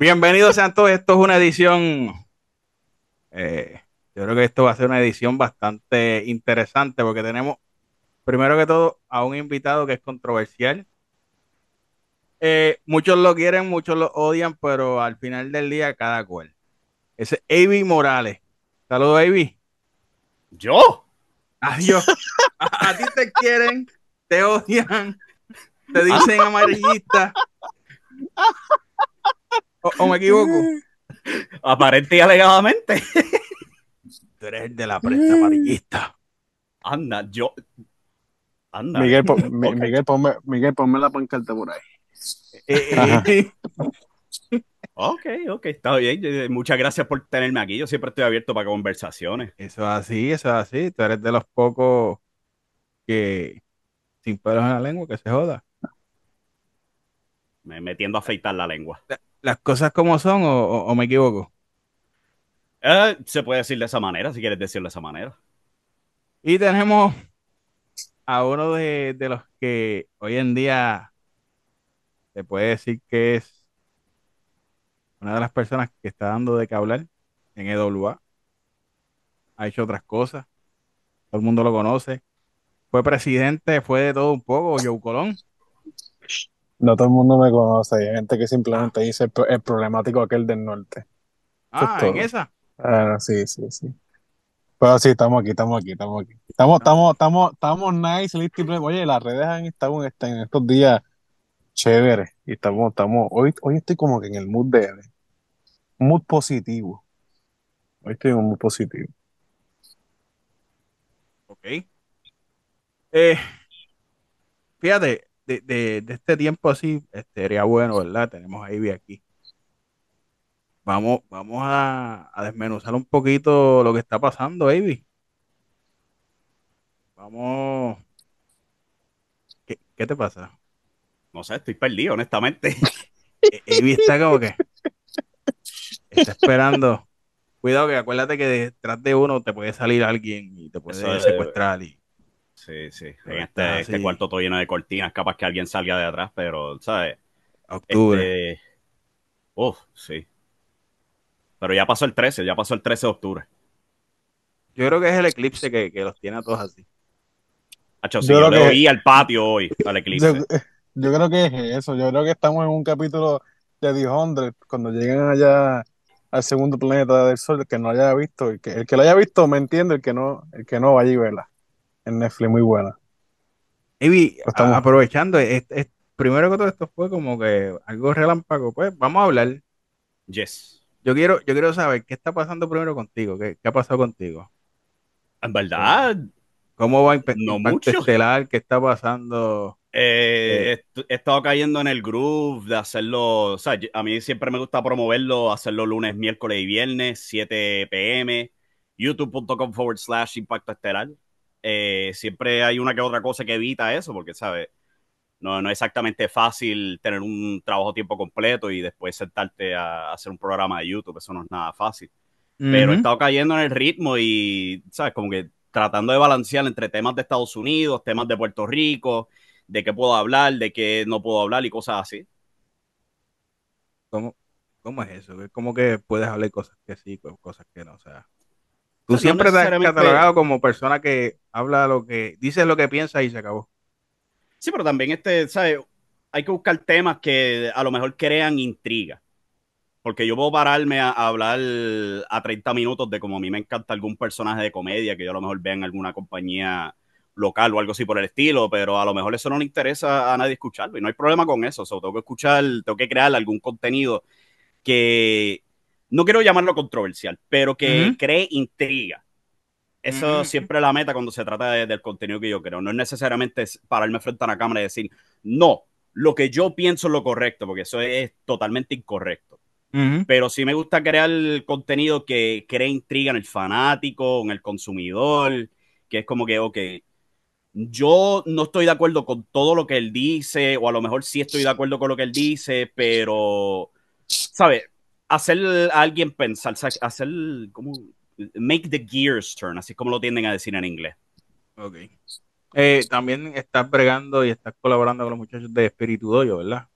Bienvenidos sean todos. Esto es una edición. eh, yo creo que esto va a ser una edición bastante interesante porque tenemos, primero que todo, a un invitado que es controversial. Eh, muchos lo quieren, muchos lo odian, pero al final del día, cada cual. Ese es Avi Morales. Saludos, Avi. ¿Yo? Adiós. A, a ti te quieren, te odian, te dicen amarillista. ¿O, o me equivoco? Aparente y alegadamente. Tú eres el de la prensa amarillista. Anda, yo. Anda. Miguel, po- Mi- Ok. Miguel, ponme, Miguel, ponme la pancarta por ahí. Eh, Ajá. eh, Ok, ok, está bien. Muchas gracias por tenerme aquí. Yo siempre estoy abierto para conversaciones. Eso es así, eso es así. Tú eres de los pocos que sin pelos en la lengua que se joda. Me metiendo a afeitar la lengua. Las cosas como son o, o- o me equivoco. Eh, se puede decir de esa manera, si quieres decirlo de esa manera. Y tenemos a uno de, de los que hoy en día se puede decir que es una de las personas que está dando de qué hablar en EWA. Ha hecho otras cosas. Todo el mundo lo conoce. Fue presidente, fue de todo un poco, Joe Colón. No todo el mundo me conoce. Hay gente que simplemente dice el, pro- el problemático aquel del norte. Ah, en esa. Ah, sí, sí, sí. Pero sí, estamos aquí, estamos aquí, estamos aquí. Estamos, estamos, estamos, estamos nice, listo y pleno. Oye, las redes han estado en, este- en estos días chéveres. Y estamos, estamos, hoy, hoy estoy como que en el mood de, de- mood positivo. Hoy estoy en un mood positivo. Ok. Eh, fíjate, de, de- de este tiempo así, este, sería bueno, ¿verdad? Tenemos a Ivy aquí. Vamos, vamos a, a desmenuzar un poquito lo que está pasando, Ivy. Vamos. ¿Qué, qué te pasa? No sé, estoy perdido, honestamente. E- Ivy está como que está esperando. Cuidado que acuérdate que detrás de uno te puede salir alguien y te puede Eso es- secuestrar y Sí, sí. Pero En está este, este cuarto todo lleno de cortinas, capaz que alguien salga de atrás, pero, ¿sabes? octubre. Este... Uf, sí. Pero ya pasó el 13, ya pasó el 13 de octubre. Yo creo que es el eclipse que, que los tiene a todos así. Hacho, sí, Yo yo, creo le que- oí al patio hoy, al eclipse. Yo, yo creo que es eso. Yo creo que estamos en un capítulo de The 100 cuando lleguen allá al segundo planeta del Sol, el que no haya visto, el que, el que lo haya visto me entiende, el que no, el que no vaya y vela. En Netflix, muy buena. Ivy, a- Estamos- aprovechando, es- es- primero que todo esto fue como que algo relámpago, pues vamos a hablar. Yes. Yo quiero, yo quiero saber qué está pasando primero contigo, qué, qué ha pasado contigo. En verdad, ¿Cómo va Impe- No Impacto mucho. Estelar? ¿Qué está pasando? eh, est- he estado cayendo en el groove de hacerlo. O sea, yo- a mí siempre me gusta promoverlo, hacerlo lunes, miércoles y viernes, 7 pm, youtube.com forward slash impacto estelar. Eh, siempre hay una que otra cosa que evita eso, porque, ¿sabes? No, no es exactamente fácil tener un trabajo a tiempo completo y después sentarte a hacer un programa de YouTube. Eso no es nada fácil. pero he estado cayendo en el ritmo y, ¿sabes? Como que tratando de balancear entre temas de Estados Unidos, temas de Puerto Rico, de qué puedo hablar, de qué no puedo hablar y cosas así. ¿Cómo, cómo es eso? Es como que puedes hablar cosas que sí, co- cosas que no. O sea, tú no siempre te has catalogado como persona que habla lo que, dice lo que piensa y se acabó. Sí, pero también este, ¿sabes? Hay que buscar temas que a lo mejor crean intriga. Porque yo puedo pararme a, a hablar a 30 minutos de como a mí me encanta algún personaje de comedia que yo a lo mejor vea en alguna compañía local o algo así por el estilo, pero a lo mejor eso no le interesa a nadie escucharlo y no hay problema con eso. O sea, tengo que escuchar, tengo que crear algún contenido que no quiero llamarlo controversial, pero que cree intriga. Eso siempre es la meta cuando se trata de- del contenido que yo creo. No es necesariamente es pararme frente a una cámara y decir, no, lo que yo pienso es lo correcto, porque eso es totalmente incorrecto. Pero sí me gusta crear contenido que cree intriga en el fanático, en el consumidor, que es como que, ok, yo no estoy de acuerdo con todo lo que él dice, o a lo mejor sí estoy de acuerdo con lo que él dice, pero, ¿sabes? Hacer a alguien pensar, hacer como make the gears turn, así es como lo tienden a decir en inglés. Ok. Eh, también estás bregando y estás colaborando con los muchachos de Espíritu Doyo, ¿verdad?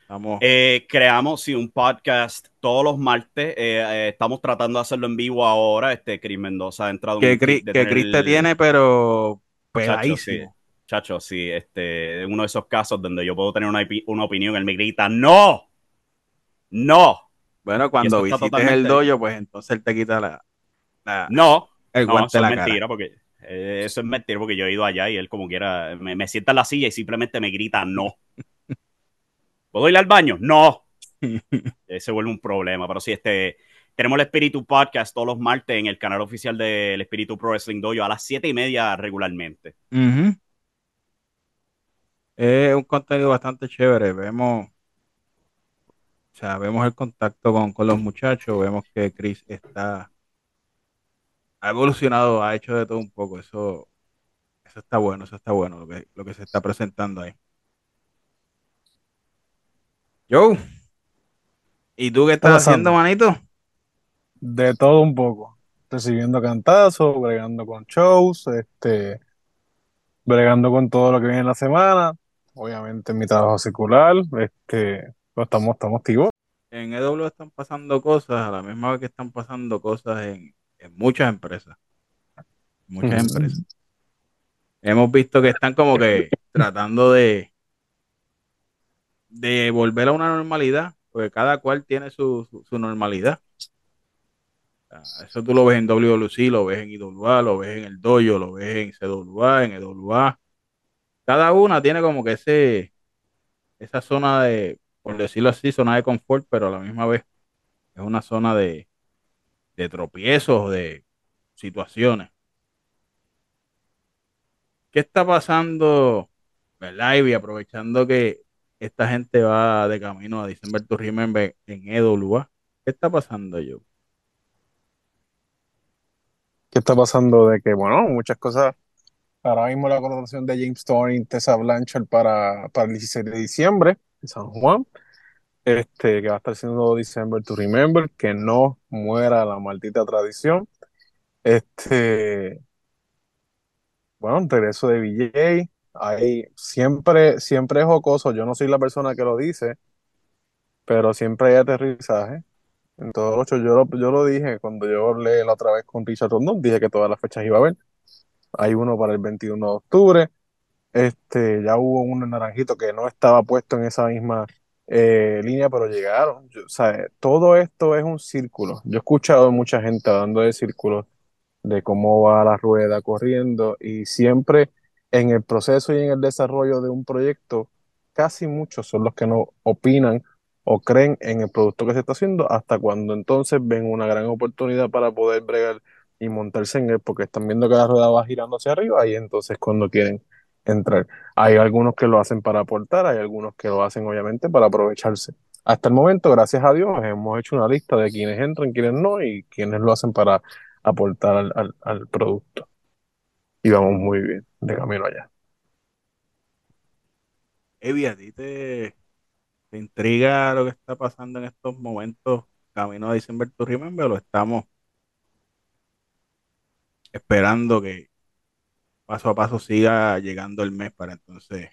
Estamos, Eh, creamos sí, un podcast todos los martes. eh, estamos tratando de hacerlo en vivo ahora. Este Chris Mendoza ha entrado en que un Chris, te el- tiene, pero Chacho, peladísimo. sí. Chacho, sí, este, uno de esos casos donde yo puedo tener una, una opinión, él me grita, ¡No! ¡No! Bueno, cuando visites el totalmente- dojo, pues entonces él te quita la, la- ¡No! el No, eso la es cara. mentira, porque eh, eso es mentira, porque yo he ido allá y él como quiera me, me sienta en la silla y simplemente me grita no. ¿Puedo ir al baño? No. Se vuelve un problema, pero sí, este, tenemos el Espíritu Podcast todos los martes en el canal oficial del Espíritu Pro Wrestling Dojo a las siete y media regularmente. Es un contenido bastante chévere. Vemos, o sea, vemos el contacto con, con los muchachos, vemos que Chris está ha evolucionado, ha hecho de todo un poco. Eso, eso está bueno, eso está bueno lo que, lo que se está presentando ahí. Joe, ¿y tú qué estás pasando? haciendo, manito? De todo un poco. Recibiendo cantazos, bregando con shows, este, bregando con todo lo que viene en la semana. Obviamente en mi trabajo circular, este, estamos, estamos activos. En EW están pasando cosas a la misma vez que están pasando cosas en, en muchas empresas. Muchas empresas. Hemos visto que están como que tratando de, de volver a una normalidad, porque cada cual tiene su, su, su normalidad. Ah, Eso tú lo ves en WWC, lo ves en IWA, lo ves en el dojo, lo ves en CWA, en EWA. Cada una tiene como que ese, esa zona de, por decirlo así, zona de confort, pero a la misma vez es una zona de, de tropiezos, de situaciones. ¿Qué está pasando, verdad, Ivy? Aprovechando que esta gente va de camino a December to Remember en EWA. ¿Qué está pasando, yo? ¿Qué está pasando? De que, bueno, muchas cosas. Ahora mismo la colaboración de James Storm y Tessa Blanchard para, para el 16 de diciembre San Juan. Este, que va a estar siendo December to Remember, que no muera la maldita tradición. Este, bueno, regreso de BJ. Ahí siempre, siempre es jocoso. Yo no soy la persona que lo dice, pero siempre hay aterrizaje. En todos los shows, yo lo, yo lo dije cuando yo hablé la otra vez con Richard Rondón, dije que todas las fechas iba a haber. Hay uno para el 21 de octubre. Este, ya hubo en Naranjito que no estaba puesto en esa misma eh, línea, pero llegaron. O sea, todo esto es un círculo. Yo he escuchado mucha gente hablando de círculos, de cómo va la rueda corriendo, y siempre en el proceso y en el desarrollo de un proyecto, casi muchos son los que no opinan o creen en el producto que se está haciendo hasta cuando entonces ven una gran oportunidad para poder bregar y montarse en él porque están viendo que la rueda va girando hacia arriba y entonces cuando quieren entrar. Hay algunos que lo hacen para aportar, hay algunos que lo hacen obviamente para aprovecharse. Hasta el momento, gracias a Dios, hemos hecho una lista de quienes entran, quienes no y quienes lo hacen para aportar al, al- al producto. Y vamos muy bien de camino allá. Evi, ¿a ti te, te intriga lo que está pasando en estos momentos camino a December to Remember o estamos esperando que paso a paso siga llegando el mes para entonces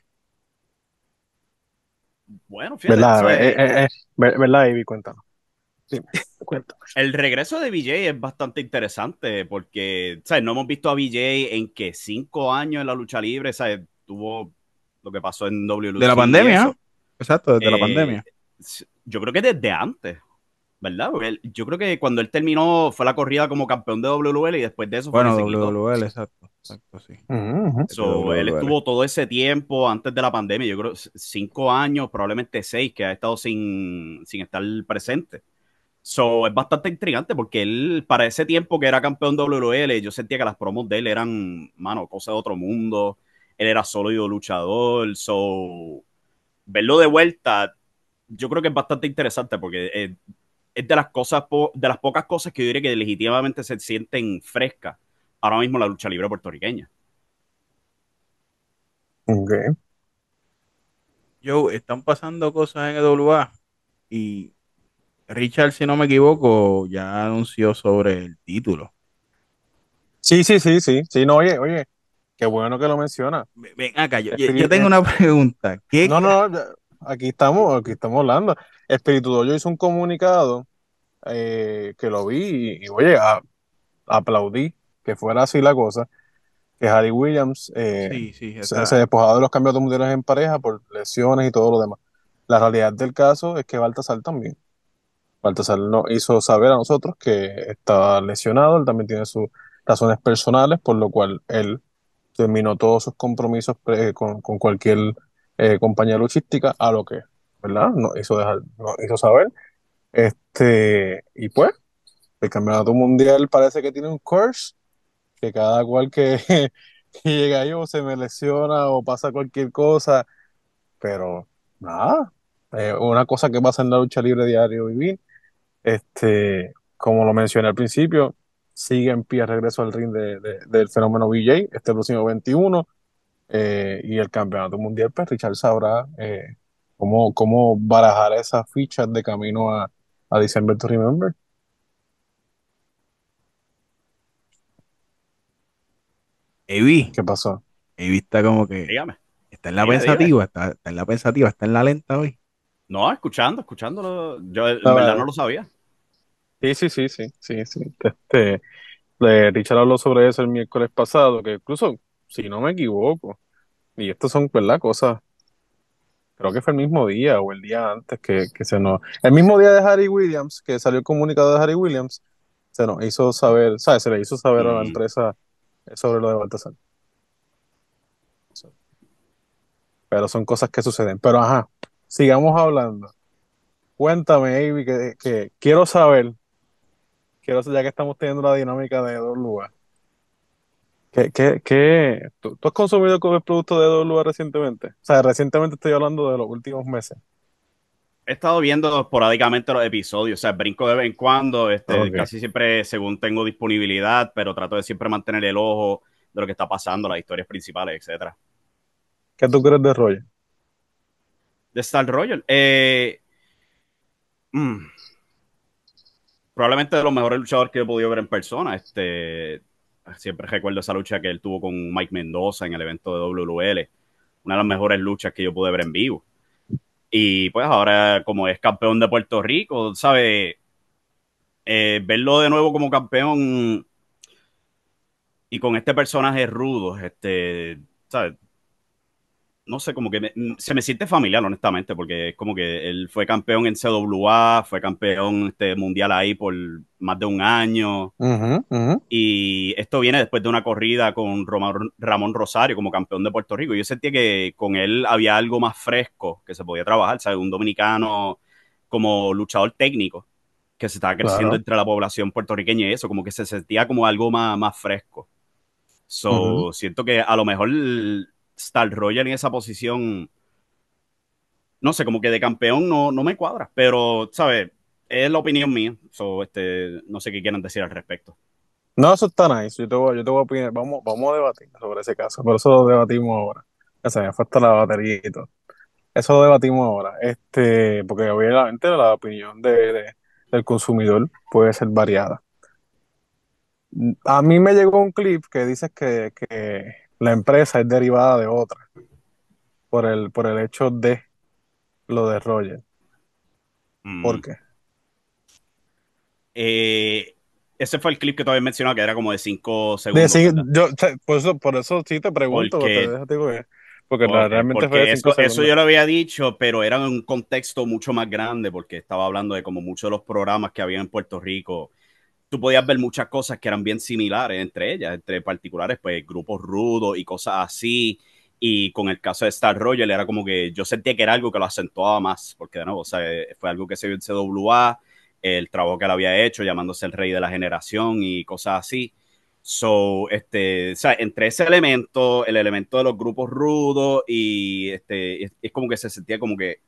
Bueno, fíjate, ¿Verdad? ¿sabes? Eh, eh, eh, ver- ¿Verdad, Ivy? Cuéntanos. El regreso de BJ es bastante interesante porque, ¿sabes? No hemos visto a BJ en que cinco años en la lucha libre, ¿sabes? Tuvo lo que pasó en WLC. de la pandemia. Exacto, desde la Eh, pandemia. Yo creo que desde antes, ¿verdad? Porque él- yo creo que cuando él terminó fue la corrida como campeón de WL y después de eso fue Bueno, quitó. WWL, exacto, exacto, sí. Ujú, ujú. So, él WL. estuvo todo ese tiempo antes de la pandemia, yo creo cinco años, probablemente seis, que ha estado sin, sin estar presente. So, es bastante intrigante porque él, para ese tiempo que era campeón WL, yo sentía que las promos de él eran, mano, cosas de otro mundo. Él era sólido luchador. So, verlo de vuelta, yo creo que es bastante interesante porque eh, es de las cosas, po- de las pocas cosas que yo diría que legítimamente se sienten frescas ahora mismo la lucha libre puertorriqueña. Ok. Joe, están pasando cosas en EWA y Richard, si no me equivoco, ya anunció sobre el título. Sí, sí, sí, sí. Sí, no, oye, oye, qué bueno que lo menciona. Ven acá, yo, yo- yo tengo una pregunta. ¿Qué, No, no, aquí estamos, aquí estamos hablando. Espíritu Dojo hizo un comunicado eh, que lo vi y, oye, aplaudí que fuera así la cosa, que Harry Williams eh, se, se, despojaba de los cambios mundiales en pareja por lesiones y todo lo demás. La realidad del caso es que Baltasar también. Baltasar nos hizo saber a nosotros que estaba lesionado, él también tiene sus razones personales, por lo cual él terminó todos sus compromisos con, con, cualquier eh, compañía luchística, a lo que, ¿verdad? Nos hizo, dejar, nos hizo saber. Este, y pues, el campeonato mundial parece que tiene un course, que cada cual que, que llega ahí o se me lesiona o pasa cualquier cosa, pero nada, eh, una cosa que pasa en la lucha libre diario vivir. Este, como lo mencioné al principio, sigue en pie regreso al ring de, del fenómeno BJ este próximo 21. Eh, y el campeonato mundial, pues Richard sabrá eh, cómo, cómo barajar esas fichas de camino a, a December to Remember. Evi. ¿Qué pasó? Evi está como que. Dígame. Está en la pensativa, está, en la pensativa, está en la lenta hoy. No, escuchando, escuchándolo. Yo en verdad no lo sabía. Sí, sí, sí, sí, sí, sí. Este, Richard habló sobre eso el miércoles pasado, que incluso, si no me equivoco, y estos son, ¿verdad? Cosas, creo que fue el mismo día o el día antes que, que se nos... El mismo día de Harry Williams, que salió el comunicado de Harry Williams, se nos hizo saber, ¿sabes? Se le hizo saber a la empresa sobre lo de Baltasar. Pero son cosas que suceden. Pero ajá, sigamos hablando. Cuéntame, Avi, que, quiero saber, quiero ya que estamos teniendo la dinámica de dos lugares. ¿Qué, qué, qué, ¿tú, has consumido el producto de lugares recientemente? O sea, recientemente estoy hablando de los últimos meses. He estado viendo esporádicamente los episodios, o sea, brinco de vez en cuando, este, casi siempre según tengo disponibilidad, pero trato de siempre mantener el ojo de lo que está pasando, las historias principales, etcétera. ¿Qué tú crees de Roger? De Star Roger. Eh, mm, probablemente de los mejores luchadores que he podido ver en persona. Este, siempre recuerdo esa lucha que él tuvo con Mike Mendoza en el evento de WL. Una de las mejores luchas que yo pude ver en vivo. Y pues ahora, como es campeón de Puerto Rico, ¿sabe? Eh, verlo de nuevo como campeón y con este personaje rudo, este. No sé, como que se me siente familiar, honestamente, porque es como que él fue campeón en CWA, fue campeón este, mundial ahí por más de un año. Y esto viene después de una corrida con Ramón Rosario como campeón de Puerto Rico. Yo sentía que con él había algo más fresco que se podía trabajar, ¿sabes? Un dominicano como luchador técnico que se estaba creciendo entre la población puertorriqueña y eso, como que se sentía como algo más, más fresco. So, siento que a lo mejor Star Roger en esa posición, no sé, como que de campeón no, no me cuadra, pero, ¿sabes? Es la opinión mía, este, no sé qué quieran decir al respecto. No, eso está nice, yo te voy, yo te voy a opinar, vamos, vamos a debatir sobre ese caso, por eso lo debatimos ahora. O sea, me falta la batería y todo. Eso lo debatimos ahora, este, porque obviamente la opinión de, del consumidor puede ser variada. A mí me llegó un clip que dice que, que la empresa es derivada de otra por el, por el hecho de lo de Roger. Mm. ¿Por qué? Eh, ese fue el clip que tú habías mencionado, que era como de 5 segundos. por, eso, por eso sí te pregunto, porque, porque, realmente fue eso, eso, yo lo había dicho, pero era en un contexto mucho más grande, porque estaba hablando de como muchos de los programas que había en Puerto Rico tú podías ver muchas cosas que eran bien similares entre ellas, entre particulares, pues grupos rudos y cosas así. Y con el caso de Star Roger era como que yo sentía que era algo que lo acentuaba más, porque de nuevo, o sea, fue algo que se vio en CWA, el trabajo que él había hecho, llamándose el rey de la generación y cosas así. So, este, o sea, entre ese elemento, el elemento de los grupos rudos y este, es como que se sentía como que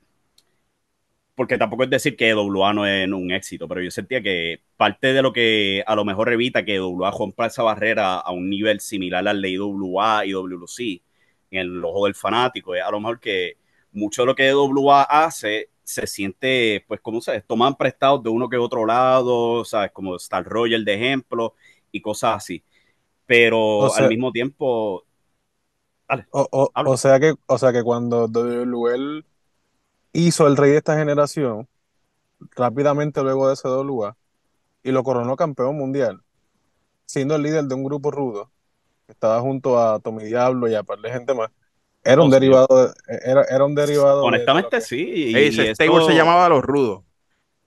porque tampoco es decir que WA no es un éxito, pero yo sentía que parte de lo que a lo mejor evita que WA rompa esa barrera a un nivel similar al de IWA y WC en el ojo del fanático, es a lo mejor que mucho de lo que WA hace se siente, pues, como se toman prestados de uno que otro lado, ¿sabes? Como Star Roger de ejemplo y cosas así. Pero al mismo tiempo. o, sea que, o sea que cuando WL hizo el rey de esta generación rápidamente luego de CWA y lo coronó campeón mundial, siendo el líder de un grupo rudo que estaba junto a Tommy Diablo y a par de gente más. Era un Oh, derivado, de- era, era un derivado. de Honestamente, que- sí. y- Ese y stable esto- se llamaba Los Rudos.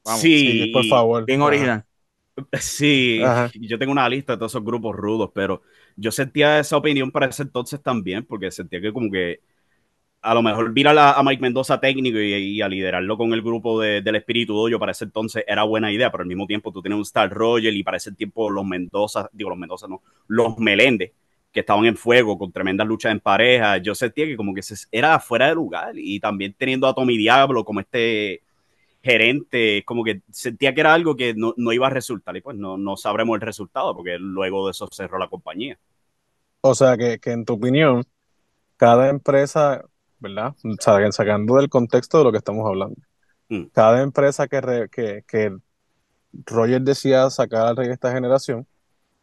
Vamos, sí, Sí, por y- favor. Bien Ajá. original. Sí, Ajá. yo tengo una lista de todos esos grupos rudos, pero yo sentía esa opinión para ese entonces también, porque sentía que como que a lo mejor virar a, Mike Mendoza técnico y, a liderarlo con el grupo de- del Espíritu Doyo para ese entonces era buena idea, pero al mismo tiempo tú tienes un Star Roger y para ese tiempo los Mendoza, digo los Mendoza no, los Meléndez, que estaban en fuego con tremendas luchas en pareja, yo sentía que como que era fuera de lugar y también teniendo a Tommy Diablo como este gerente, como que sentía que era algo que no, no iba a resultar y pues no, no sabremos el resultado porque luego de eso cerró la compañía. O sea, que, que en tu opinión, cada empresa, ¿verdad? Sa- Sacando del contexto de lo que estamos hablando, Mm. cada empresa que, re- que, que Roger decía sacar al rey de esta generación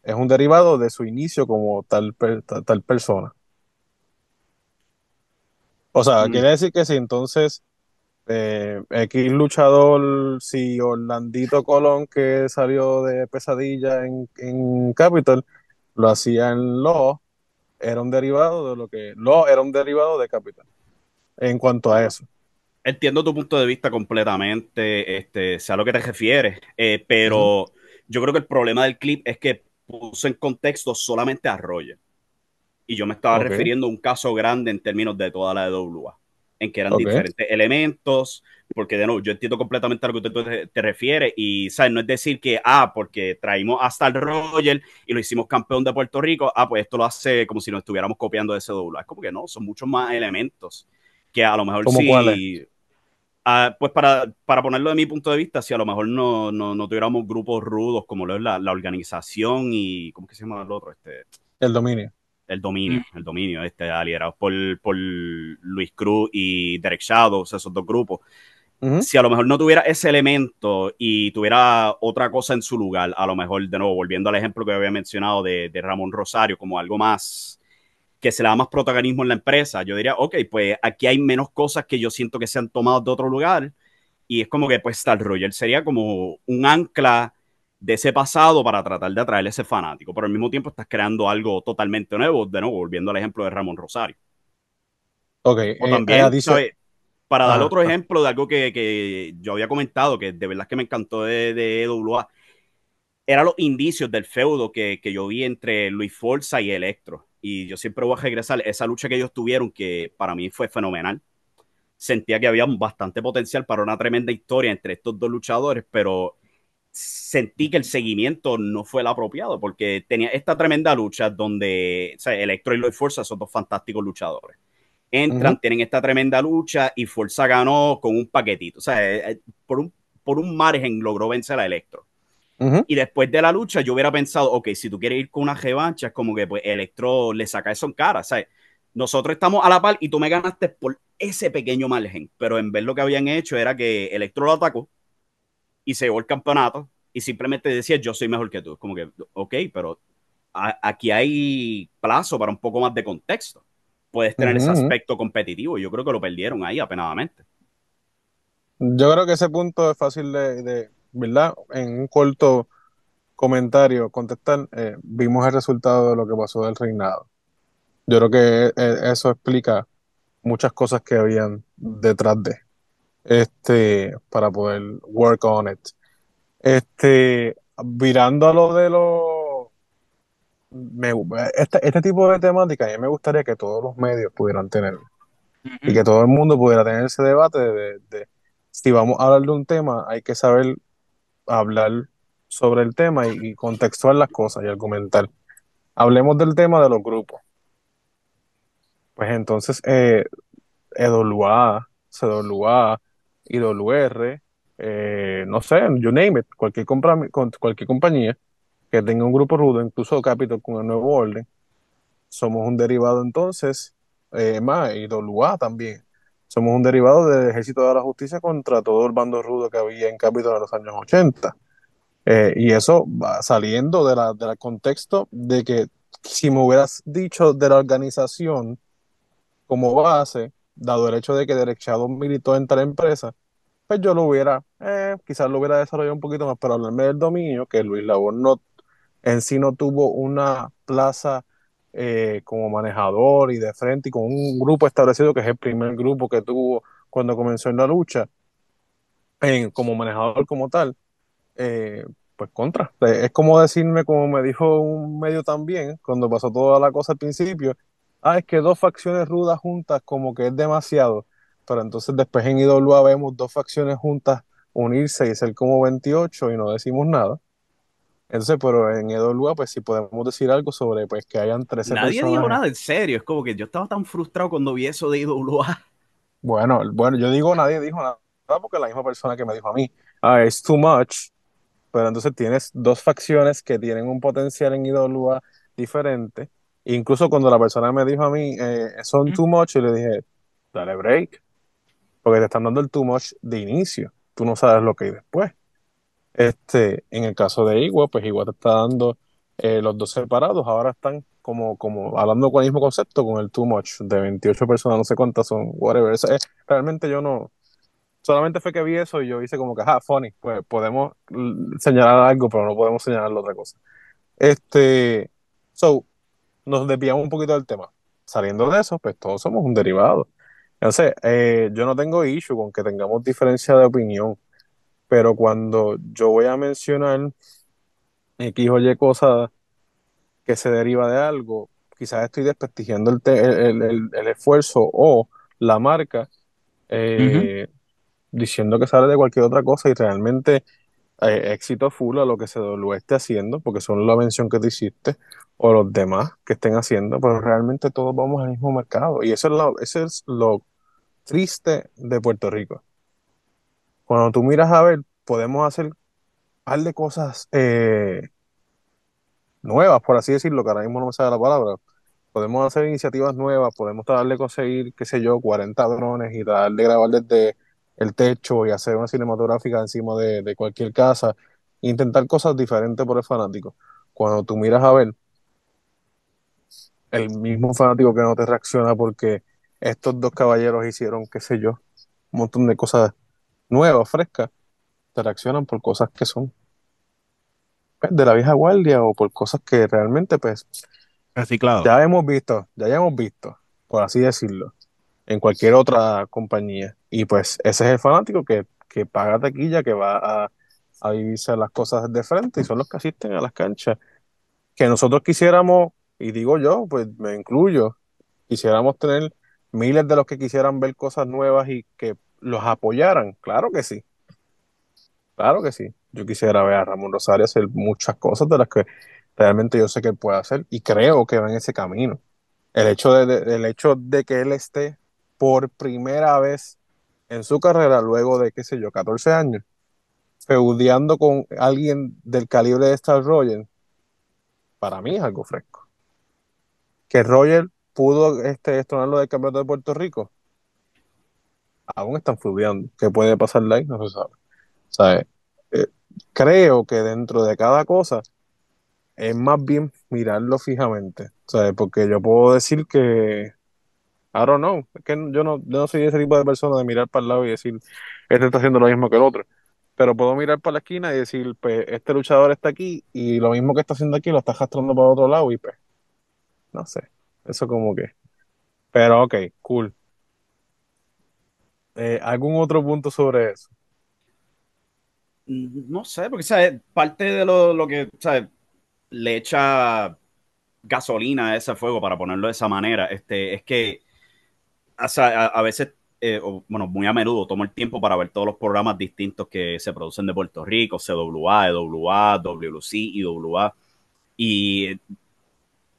es un derivado de su inicio como tal, tal, tal persona. O sea, Mm. quiere decir que si entonces eh, X luchador, si Orlandito Colón, que salió de pesadilla en, en Capitol, lo hacía en Law, era un derivado de lo que. Law era un derivado de Capitol. En cuanto a eso. Entiendo tu punto de vista completamente, este, sé a lo que te refieres, eh, pero yo creo que el problema del clip es que puso en contexto solamente a Roger. Y yo me estaba refiriendo a un caso grande en términos de toda la EWA, en que eran diferentes elementos, porque de nuevo, yo entiendo completamente a lo que tú te, te refieres, y ¿sabes? no es decir que, ah, porque traímos hasta el Roger y lo hicimos campeón de Puerto Rico, ah, pues esto lo hace como si nos estuviéramos copiando de CWA. Es como que no, son muchos más elementos que a lo mejor ¿Cómo sí. Ah, pues para, para ponerlo de mi punto de vista, si a lo mejor no, no, no tuviéramos grupos rudos como lo es la, la organización y, ¿cómo es que se llama el otro? Este, El dominio. el dominio, el dominio, este, liderados por, por Luis Cruz y Derek Shadows, esos dos grupos. Si a lo mejor no tuviera ese elemento y tuviera otra cosa en su lugar, a lo mejor, de nuevo, volviendo al ejemplo que había mencionado de, de Ramón Rosario, como algo más que se le da más protagonismo en la empresa, yo diría, ok, pues aquí hay menos cosas que yo siento que se han tomado de otro lugar y es como que pues Star Roger sería como un ancla de ese pasado para tratar de atraer a ese fanático, pero al mismo tiempo estás creando algo totalmente nuevo, de nuevo, volviendo al ejemplo de Ramón Rosario. Ok. O eh, también, dice- ¿sabes? Para dar Ajá, otro ajá. ejemplo de algo que, que yo había comentado, que de verdad que me encantó de, de EWA, eran los indicios del feudo que, que yo vi entre Luis Forza y Electro. Y yo siempre voy a regresar esa lucha que ellos tuvieron, que para mí fue fenomenal. Sentía que había bastante potencial para una tremenda historia entre estos dos luchadores, pero sentí que el seguimiento no fue el apropiado, porque tenía esta tremenda lucha donde o sea, Electro y Luis Forza son dos fantásticos luchadores entran, Ujú. tienen esta tremenda lucha y Forza ganó con un paquetito. O sea, eh, eh, por un, por un margen logró vencer a Electro. Y después de la lucha, yo hubiera pensado, ok, si tú quieres ir con una revancha, es como que pues Electro le saca eso en cara. Sea, nosotros estamos a la par y tú me ganaste por ese pequeño margen. Pero en vez lo que habían hecho era que Electro lo atacó y se llevó el campeonato y simplemente decía, yo soy mejor que tú. Es como que, ok, pero a- aquí hay plazo para un poco más de contexto. Puedes tener ese aspecto competitivo. Yo creo que lo perdieron ahí apenadamente. Yo creo que ese punto es fácil de, de, ¿verdad? En un corto comentario contestar. eh, vimos el resultado de lo que pasó del reinado. Yo creo que eh, eso explica muchas cosas que habían detrás de este para poder work on it. Este, virando a lo de los me, este, este tipo de temática, a mí me gustaría que todos los medios pudieran tener y que todo el mundo pudiera tener ese debate de, de si vamos a hablar de un tema, hay que saber hablar sobre el tema y, y las cosas y argumentar. Hablemos del tema de los grupos. Pues entonces, eh, EWA, CWA, IWR, eh, no sé, you name it, cualquier, compra- cualquier compañía que tenga un grupo rudo, incluso Capitol con el nuevo orden, somos un derivado entonces, eh, más, IWA también. Somos un derivado del Ejército de la Justicia contra todo el bando rudo que había en Capitol en los años 80. Eh, y eso va saliendo de la, del contexto de que si me hubieras dicho de la organización como base, dado el hecho de que Derek Shadow militó en tal empresa, pues yo lo hubiera, eh, quizás lo hubiera desarrollado un poquito más, pero hablarme del dominio, que Luis Labor no, en sí no tuvo una plaza eh, como manejador y de frente y con un grupo establecido, que es el primer grupo que tuvo cuando comenzó en la lucha, en, como manejador como tal, eh, pues contra. Es como decirme, como me dijo un medio también, cuando pasó toda la cosa al principio, ah, es que dos facciones rudas juntas como que es demasiado, pero entonces después en IWA vemos dos facciones juntas unirse y ser como 28 y no decimos nada. Entonces, pero en IWA, pues sí podemos decir algo sobre pues que hayan 13 Nadie personas. dijo nada en serio, es como que yo estaba tan frustrado cuando vi eso de IWA. Bueno, bueno, yo digo nadie dijo nada porque la misma persona que me dijo a mí, ah, es too much, pero entonces tienes dos facciones que tienen un potencial en IWA diferente. Incluso cuando la persona me dijo a mí, eh, son too much, y le dije, dale break, porque te están dando el too much de inicio, tú no sabes lo que hay después. Este, en el caso de Igua, pues Igua te está dando eh, los dos separados, ahora están como, como hablando con el mismo concepto, con el too much, de 28 personas, no sé cuántas son, whatever. Realmente yo no, solamente fue que vi eso y yo hice como que, ah, funny, pues podemos señalar algo, pero no podemos señalar la otra cosa. Este, so, nos desviamos un poquito del tema. Saliendo de eso, pues todos somos un derivado. Entonces, eh, yo no tengo issue con que tengamos diferencia de opinión, pero cuando yo voy a mencionar X o Y cosa que se deriva de algo, quizás estoy desprestigiando el, el, el, el esfuerzo o la marca, eh, uh -huh diciendo que sale de cualquier otra cosa y realmente eh, éxito full a lo que CW esté haciendo, porque son la mención que te hiciste, o los demás que estén haciendo, pero realmente todos vamos al mismo mercado. Y eso es lo, eso es lo triste de Puerto Rico. Cuando tú miras a ver, podemos hacer un de cosas eh, nuevas, por así decirlo, que ahora mismo no me sale la palabra. Podemos hacer iniciativas nuevas, podemos tratar de conseguir, qué sé yo, 40 drones y tratar de grabar desde el techo y hacer una cinematográfica encima de, de cualquier casa, e intentar cosas diferentes por el fanático. Cuando tú miras a ver el mismo fanático que no te reacciona porque estos dos caballeros hicieron, qué sé yo, un montón de cosas nuevas, frescas, te reaccionan por cosas que son pues, de la vieja guardia o por cosas que realmente, pues, reciclado. Ya hemos visto, ya hemos visto, por así decirlo, en cualquier otra compañía. Y pues ese es el fanático que, que paga taquilla, que va a, a, vivirse las cosas de frente y son los que asisten a las canchas. Que nosotros quisiéramos, y digo yo, pues me incluyo, quisiéramos tener miles de los que quisieran ver cosas nuevas y que los apoyaran. Claro que sí. Claro que sí. Yo quisiera ver a Ramón Rosario hacer muchas cosas de las que realmente yo sé que él puede hacer y creo que va en ese camino. El hecho de, el hecho de que él esté por primera vez en su carrera, luego de, qué sé yo, 14 años, feudeando con alguien del calibre de Star Roger, para mí es algo fresco. Que Roger pudo este, destronarlo del campeonato de Puerto Rico, aún están feudeando. ¿Qué puede pasar ahí? No se sabe. Sea, eh, creo que dentro de cada cosa es más bien mirarlo fijamente. Sea, porque yo puedo decir que I don't know. Es que yo no, yo no soy ese tipo de persona de mirar para el lado y decir, este está haciendo lo mismo que el otro. Pero puedo mirar para la esquina y decir, pues, este luchador está aquí y lo mismo que está haciendo aquí lo está arrastrando para otro lado y pues, no sé. Eso como que. Pero ok, cool. Eh, ¿Algún otro punto sobre eso? No sé, porque ¿sabes? parte de lo, lo que le echa gasolina a ese fuego, para ponerlo de esa manera, este, es que a, a, veces, eh, o, bueno, muy a menudo tomo el tiempo para ver todos los programas distintos que se producen de Puerto Rico, CWA, EWA, WC, IWA, y,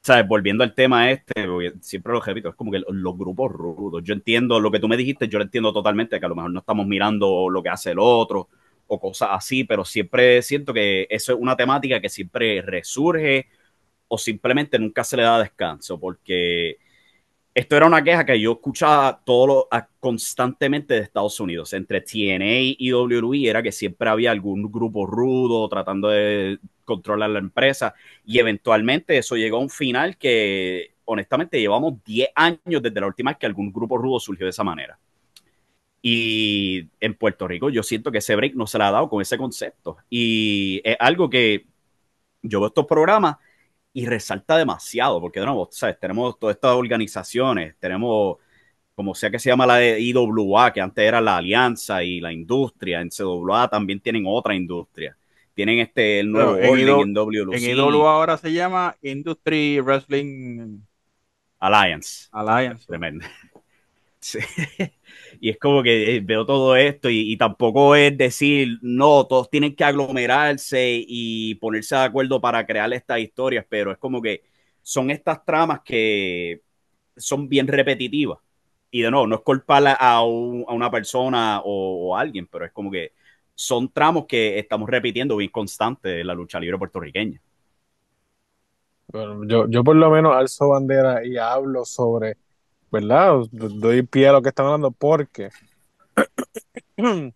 ¿sabes? Volviendo al tema este, siempre lo repito, es como que los, grupos rudos, yo entiendo lo que tú me dijiste, yo lo entiendo totalmente, que a lo mejor no estamos mirando lo que hace el otro, o cosas así, pero siempre siento que eso es una temática que siempre resurge o simplemente nunca se le da descanso, porque esto era una queja que yo escuchaba todo lo, constantemente de Estados Unidos, entre TNA y WWE, era que siempre había algún grupo rudo tratando de controlar la empresa y eventualmente eso llegó a un final que honestamente llevamos 10 años desde la última vez que algún grupo rudo surgió de esa manera. Y en Puerto Rico yo siento que ese break no se le ha dado con ese concepto. Y es algo que yo veo estos programas y resalta demasiado, porque de nuevo, ¿sabes? tenemos todas estas organizaciones, tenemos como sea que se llama la de IWA, que antes era la Alianza y la industria, en CWA también tienen otra industria. Tienen este el nuevo en orden IW en WLC. En IWA ahora se llama Industry Wrestling Alliance. Alliance. Tremendo. Sí. Y es como que eh, veo todo esto y, y tampoco es decir, no, todos tienen que aglomerarse y ponerse de acuerdo para crear estas historias, pero es como que son estas tramas que son bien repetitivas. Y de nuevo, no es culpar a, un- a una persona o, o a alguien, pero es como que son tramos que estamos repitiendo bien constante en la lucha libre puertorriqueña. Bueno, yo, yo por lo menos alzo bandera y hablo sobre, ¿verdad? Doy pie a lo que están hablando porque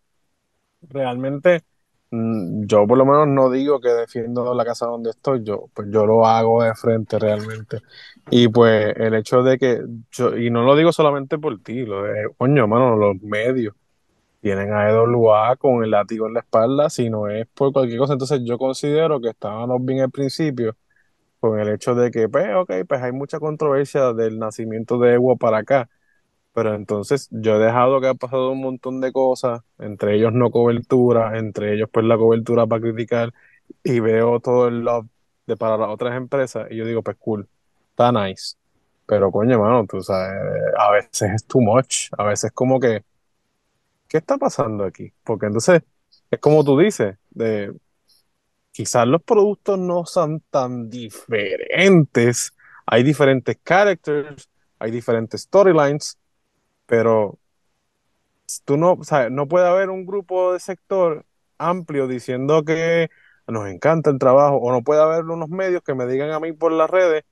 realmente mm, yo por lo menos no digo que defiendo la casa donde estoy, yo pues yo lo hago de frente realmente. Y pues el hecho de que yo, y no lo digo solamente por ti, lo de, coño, mano, los medios tienen a EWA con el látigo en la espalda, si no es por cualquier cosa. Entonces yo considero que estábamos bien al principio con el hecho de que, pues, ok, pues hay mucha controversia del nacimiento de Ewo para acá, pero entonces yo he dejado que ha pasado un montón de cosas, entre ellos no cobertura, entre ellos pues la cobertura para criticar, y veo todo el love de para las otras empresas, y yo digo, pues cool, está nice, pero coño, mano, tú sabes, a veces es too much, a veces como que, ¿qué está pasando aquí? Porque entonces, es como tú dices, de quizás los productos no son tan diferentes. Hay diferentes characters, hay diferentes storylines, pero tú no, o no puede haber un grupo de sector amplio diciendo que nos encanta el trabajo, o no puede haber unos medios que me digan a mí por las redes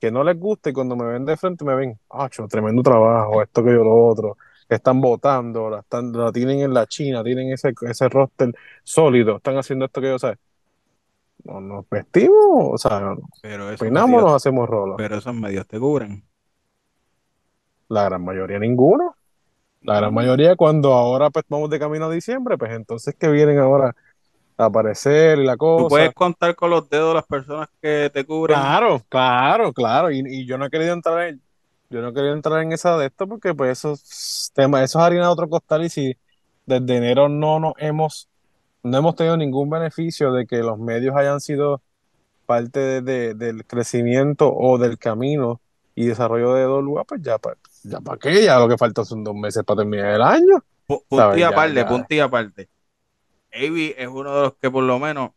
que no les gusta y cuando me ven de frente me ven, ah, tremendo trabajo, esto que yo lo otro, están votando, la, están, la tienen en la China, tienen ese, ese roster sólido, están haciendo esto que yo sé. No, nos vestimos, o sea, Pero peinamos, nos hacemos rolos. pero esos medios te cubren. La gran mayoría ninguno. La gran mayoría cuando ahora pues vamos de camino a diciembre, pues entonces que vienen ahora a aparecer y la Tú puedes cosa. contar con los dedos las personas que te cubren. Claro, claro, claro. Y, y yo no he querido entrar en, yo no querido entrar en esa de esto porque pues eso es tema, eso es harina de otro costal y si desde enero no nos hemos, no hemos tenido ningún beneficio de que los medios hayan sido parte de- de- del crecimiento o del camino y desarrollo de Dolua, pues ya para ya para qué, ya lo que falta son dos meses para terminar el año. Punto y aparte, punto y aparte. Avi es uno de los que por lo menos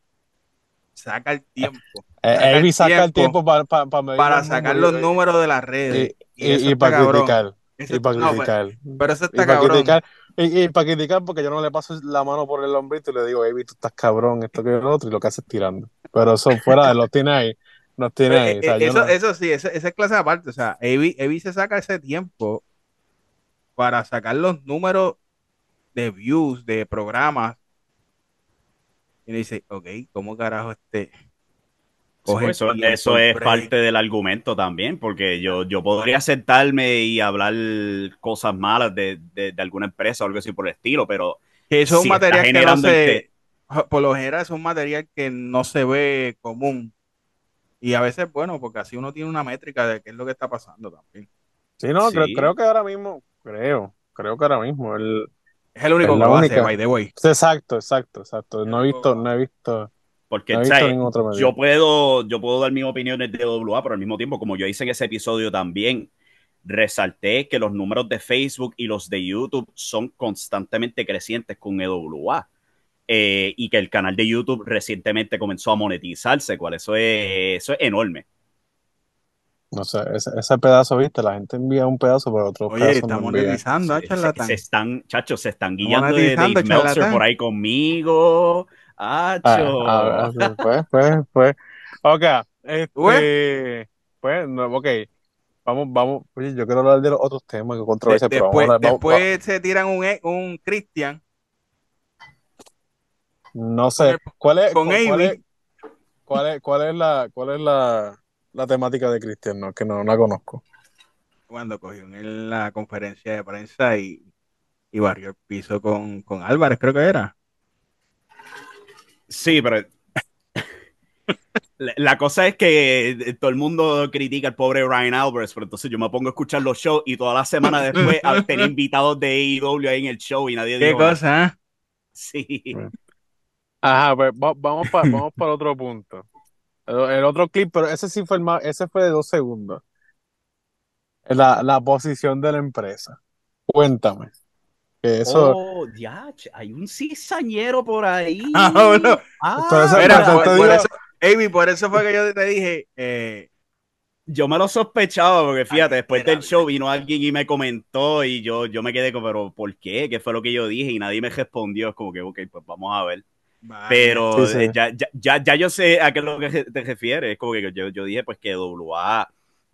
saca el tiempo Eh, Saca el saca el tiempo para, para, para medir para sacar los números de las redes. Y, y, para criticar. Eso Y para no, criticar. pero eso Y está para cabrón. criticar, y, y para criticar porque yo no le paso la mano por el hombrito y le digo, Avi, tú estás cabrón, esto que lo otro, y lo que haces tirando. Pero eso fuera de los tiene ahí, los tiene ahí. Eh, O sea, eh, eso, no- eso sí, esa, esa es clase aparte. O sea, Avi, Avi se saca ese tiempo para sacar los números de views de programas. Y le dice, ok, ¿cómo carajo este? Coge Eso, eso es parte del argumento también, porque yo, yo podría sentarme y hablar cosas malas de, de, de alguna empresa o algo así por el estilo, pero Que eso es si un material que no el se. Por lo general, es un material que no se ve común. Y a veces, bueno, porque así uno tiene una métrica de qué es lo que está pasando también. Sí, no, Sí. Creo, creo que ahora mismo, creo, creo que ahora mismo. El, Es el único Es que lo hace, by the way. exacto, exacto, exacto. No he visto, no he visto, porque yo puedo, yo puedo dar mis opiniones de WA, pero al mismo tiempo, como yo hice en ese episodio también, resalté que los números de Facebook y los de YouTube son constantemente crecientes con EWA. Eh, y que el canal de YouTube recientemente comenzó a monetizarse, cual eso es, eso es enorme. No sé, ese, ese pedazo, viste, la gente envía un pedazo, pero otro Oye, pedazo está no monetizando, Se, charlatán. se están, chachos, se están Está guiando de Dave Meltzer por ahí conmigo. Ah, Acho. ah, ah, pues, pues, pues. Ok, ¿Tú este, pues, no, ok, vamos, vamos, oye, yo quiero hablar de los otros temas que De- controversia, vamos a después vamos- se tiran un, e- un Christian no sé, ¿cuál es, con cuál, es, cuál es, cuál es la, cuál es la, la temática de Cristian, no, que no la conozco. Cuando cogió en la conferencia de prensa y, y barrió el piso con, con Álvarez, creo que era. Sí, pero la cosa es que eh, todo el mundo critica al pobre Ryan Alvarez, pero entonces yo me pongo a escuchar los shows y toda la semana después tener invitados de AEW ahí en el show y nadie ¿Qué cosa? Eh? Sí. Ajá, pues vamos para vamos para otro punto. El, otro clip, pero ese sí fue el más, ese fue de dos segundos. La, la posición de la empresa. Cuéntame. Eso... Oh, diach, hay un cizañero por ahí. Ah, bueno. Ah, por, eso, por, eso, fue que yo te dije, eh, yo me lo sospechaba porque fíjate, después del show vino alguien y me comentó y yo, yo me quedé como, pero ¿por qué? ¿Qué fue lo que yo dije? Y nadie me respondió. Es como que, ok, pues vamos a ver. Pero eh, Ya, ya, ya, yo sé a qué es lo que te refieres. Es como que yo, yo dije pues que WA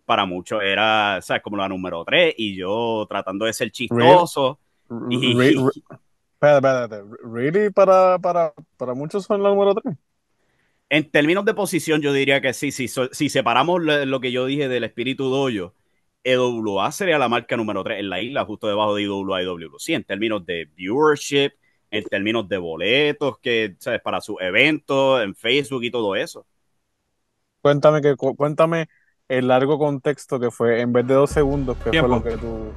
para muchos era, ¿sabes? Como la número 3 y yo tratando de ser chistoso. Really? espérate, ¿Really para, para, para muchos son la número 3? En términos de posición, yo diría que sí. Si, si separamos lo que yo dije del espíritu doyo, EWA sería la marca número 3 en la isla, justo debajo de IWA y Sí, en términos de viewership, en términos de boletos, que, ¿sabes? Para sus eventos, en Facebook y todo eso. Cuéntame, que, cuéntame el largo contexto que fue, en vez de dos segundos, que fue lo que tú